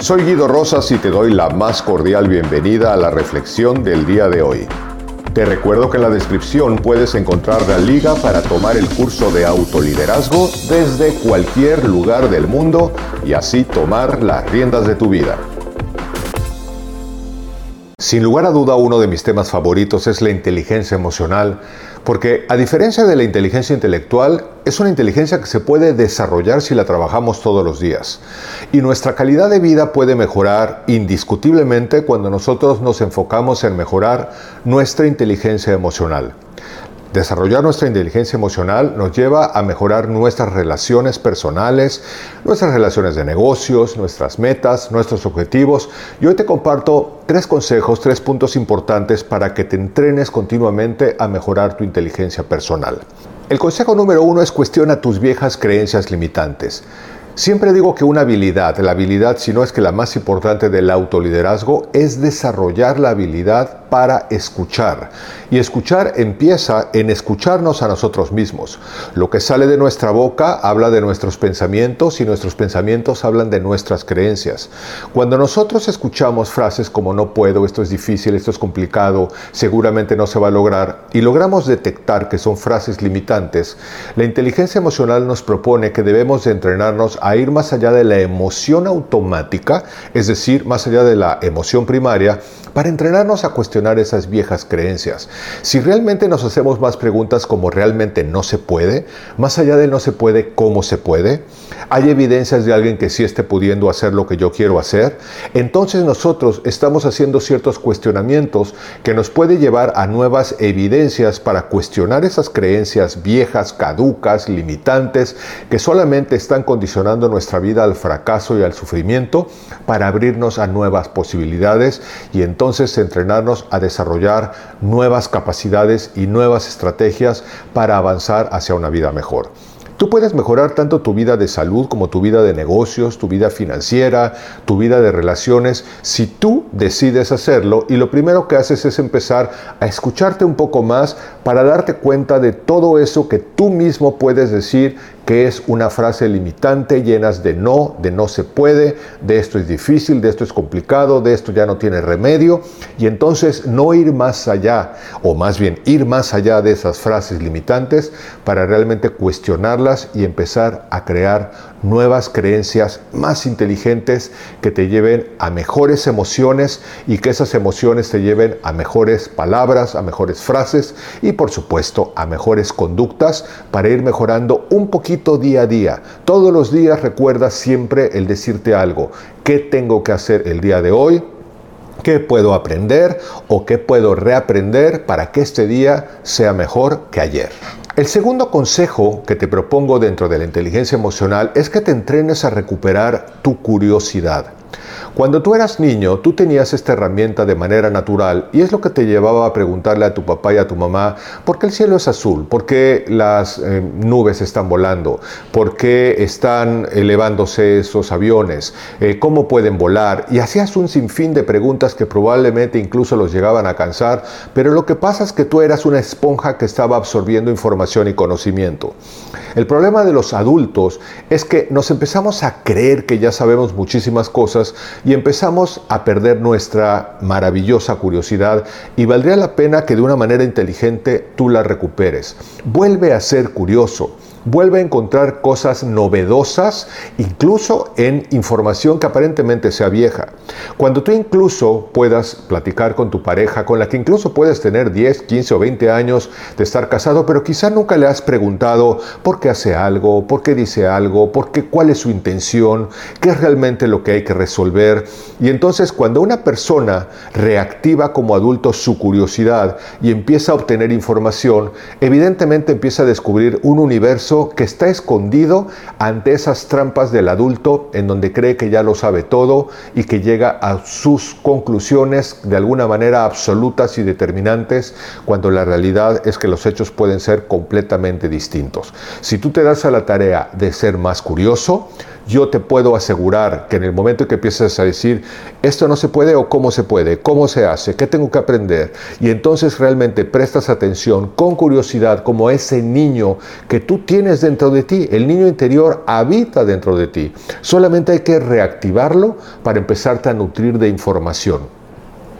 Soy Guido Rosas y te doy la más cordial bienvenida a la reflexión del día de hoy. Te recuerdo que en la descripción puedes encontrar la liga para tomar el curso de autoliderazgo desde cualquier lugar del mundo y así tomar las riendas de tu vida. Sin lugar a duda, uno de mis temas favoritos es la inteligencia emocional, porque a diferencia de la inteligencia intelectual, es una inteligencia que se puede desarrollar si la trabajamos todos los días. Y nuestra calidad de vida puede mejorar indiscutiblemente cuando nosotros nos enfocamos en mejorar nuestra inteligencia emocional. Desarrollar nuestra inteligencia emocional nos lleva a mejorar nuestras relaciones personales, nuestras relaciones de negocios, nuestras metas, nuestros objetivos. Y hoy te comparto tres consejos, tres puntos importantes para que te entrenes continuamente a mejorar tu inteligencia personal. El consejo número uno es cuestiona tus viejas creencias limitantes. Siempre digo que una habilidad, la habilidad si no es que la más importante del autoliderazgo, es desarrollar la habilidad para escuchar. Y escuchar empieza en escucharnos a nosotros mismos. Lo que sale de nuestra boca habla de nuestros pensamientos y nuestros pensamientos hablan de nuestras creencias. Cuando nosotros escuchamos frases como no puedo, esto es difícil, esto es complicado, seguramente no se va a lograr, y logramos detectar que son frases limitantes, la inteligencia emocional nos propone que debemos de entrenarnos a ir más allá de la emoción automática, es decir, más allá de la emoción primaria, para entrenarnos a cuestionar esas viejas creencias. Si realmente nos hacemos más preguntas como realmente no se puede, más allá de no se puede, ¿cómo se puede? ¿Hay evidencias de alguien que sí esté pudiendo hacer lo que yo quiero hacer? Entonces nosotros estamos haciendo ciertos cuestionamientos que nos puede llevar a nuevas evidencias para cuestionar esas creencias viejas, caducas, limitantes, que solamente están condicionando nuestra vida al fracaso y al sufrimiento para abrirnos a nuevas posibilidades y entonces entrenarnos a desarrollar nuevas capacidades y nuevas estrategias para avanzar hacia una vida mejor. Tú puedes mejorar tanto tu vida de salud como tu vida de negocios, tu vida financiera, tu vida de relaciones, si tú decides hacerlo y lo primero que haces es empezar a escucharte un poco más para darte cuenta de todo eso que tú mismo puedes decir que es una frase limitante, llenas de no, de no se puede, de esto es difícil, de esto es complicado, de esto ya no tiene remedio, y entonces no ir más allá, o más bien ir más allá de esas frases limitantes para realmente cuestionarlas y empezar a crear nuevas creencias más inteligentes que te lleven a mejores emociones y que esas emociones te lleven a mejores palabras, a mejores frases y por supuesto a mejores conductas para ir mejorando un poquito día a día. Todos los días recuerda siempre el decirte algo. ¿Qué tengo que hacer el día de hoy? ¿Qué puedo aprender o qué puedo reaprender para que este día sea mejor que ayer? El segundo consejo que te propongo dentro de la inteligencia emocional es que te entrenes a recuperar tu curiosidad. Cuando tú eras niño, tú tenías esta herramienta de manera natural y es lo que te llevaba a preguntarle a tu papá y a tu mamá, ¿por qué el cielo es azul? ¿Por qué las eh, nubes están volando? ¿Por qué están elevándose esos aviones? Eh, ¿Cómo pueden volar? Y hacías un sinfín de preguntas que probablemente incluso los llegaban a cansar, pero lo que pasa es que tú eras una esponja que estaba absorbiendo información y conocimiento. El problema de los adultos es que nos empezamos a creer que ya sabemos muchísimas cosas y empezamos a perder nuestra maravillosa curiosidad y valdría la pena que de una manera inteligente tú la recuperes. Vuelve a ser curioso vuelve a encontrar cosas novedosas, incluso en información que aparentemente sea vieja. Cuando tú incluso puedas platicar con tu pareja, con la que incluso puedes tener 10, 15 o 20 años de estar casado, pero quizá nunca le has preguntado por qué hace algo, por qué dice algo, por qué, cuál es su intención, qué es realmente lo que hay que resolver. Y entonces cuando una persona reactiva como adulto su curiosidad y empieza a obtener información, evidentemente empieza a descubrir un universo que está escondido ante esas trampas del adulto en donde cree que ya lo sabe todo y que llega a sus conclusiones de alguna manera absolutas y determinantes cuando la realidad es que los hechos pueden ser completamente distintos. Si tú te das a la tarea de ser más curioso, yo te puedo asegurar que en el momento en que empieces a decir, esto no se puede o cómo se puede, cómo se hace, qué tengo que aprender, y entonces realmente prestas atención con curiosidad como ese niño que tú tienes dentro de ti, el niño interior habita dentro de ti. Solamente hay que reactivarlo para empezarte a nutrir de información.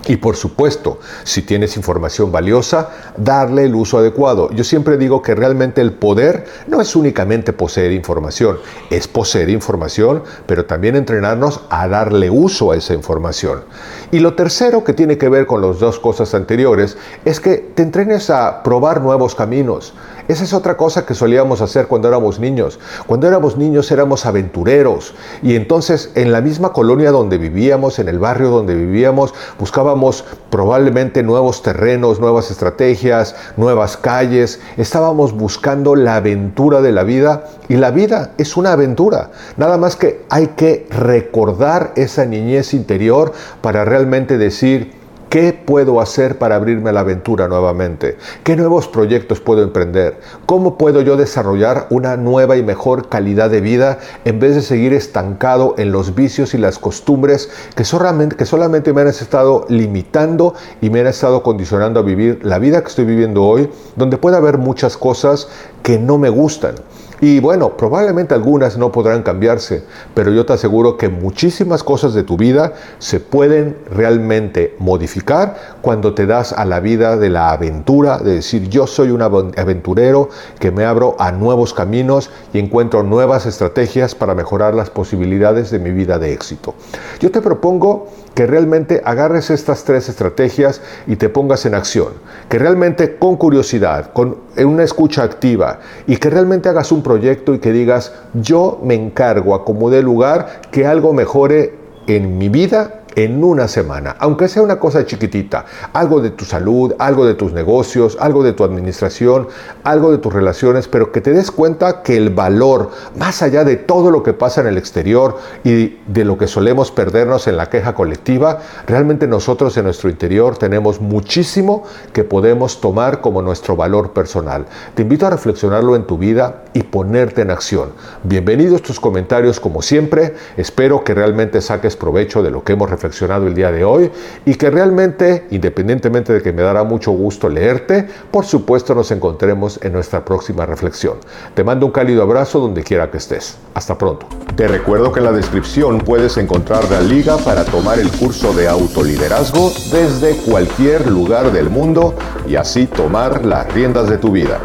Y por supuesto, si tienes información valiosa, darle el uso adecuado. Yo siempre digo que realmente el poder no es únicamente poseer información, es poseer información, pero también entrenarnos a darle uso a esa información. Y lo tercero que tiene que ver con las dos cosas anteriores es que te entrenes a probar nuevos caminos. Esa es otra cosa que solíamos hacer cuando éramos niños. Cuando éramos niños éramos aventureros y entonces en la misma colonia donde vivíamos, en el barrio donde vivíamos, buscábamos probablemente nuevos terrenos, nuevas estrategias, nuevas calles. Estábamos buscando la aventura de la vida y la vida es una aventura. Nada más que hay que recordar esa niñez interior para realmente decir, ¿Qué puedo hacer para abrirme a la aventura nuevamente? ¿Qué nuevos proyectos puedo emprender? ¿Cómo puedo yo desarrollar una nueva y mejor calidad de vida en vez de seguir estancado en los vicios y las costumbres que solamente, me han estado limitando y me han estado condicionando a vivir la vida que estoy viviendo hoy, donde puede haber muchas cosas que no me gustan? Y bueno, probablemente algunas no podrán cambiarse, pero yo te aseguro que muchísimas cosas de tu vida se pueden realmente modificar cuando te das a la vida de la aventura, de decir yo soy un aventurero que me abro a nuevos caminos y encuentro nuevas estrategias para mejorar las posibilidades de mi vida de éxito. Yo te propongo que realmente agarres estas tres estrategias y te pongas en acción, que realmente con curiosidad, con una escucha activa y que realmente hagas un proyecto y que digas, yo me encargo a como dé lugar que algo mejore en mi vida en una semana, aunque sea una cosa chiquitita, algo de tu salud, algo de tus negocios, algo de tu administración, algo de tus relaciones, pero que te des cuenta que el valor, más allá de todo lo que pasa en el exterior y de lo que solemos perdernos en la queja colectiva, realmente nosotros en nuestro interior tenemos muchísimo que podemos tomar como nuestro valor personal. Te invito a reflexionarlo en tu vida y ponerte en acción. Bienvenidos tus comentarios como siempre, espero que realmente saques provecho de lo que hemos reflexionado el día de hoy y que realmente, independientemente de que me dará mucho gusto leerte, por supuesto nos encontremos en nuestra próxima reflexión. Te mando un cálido abrazo donde quiera que estés. Hasta pronto. Te recuerdo que en la descripción puedes encontrar la liga para tomar el curso de autoliderazgo desde cualquier lugar del mundo y así tomar las riendas de tu vida.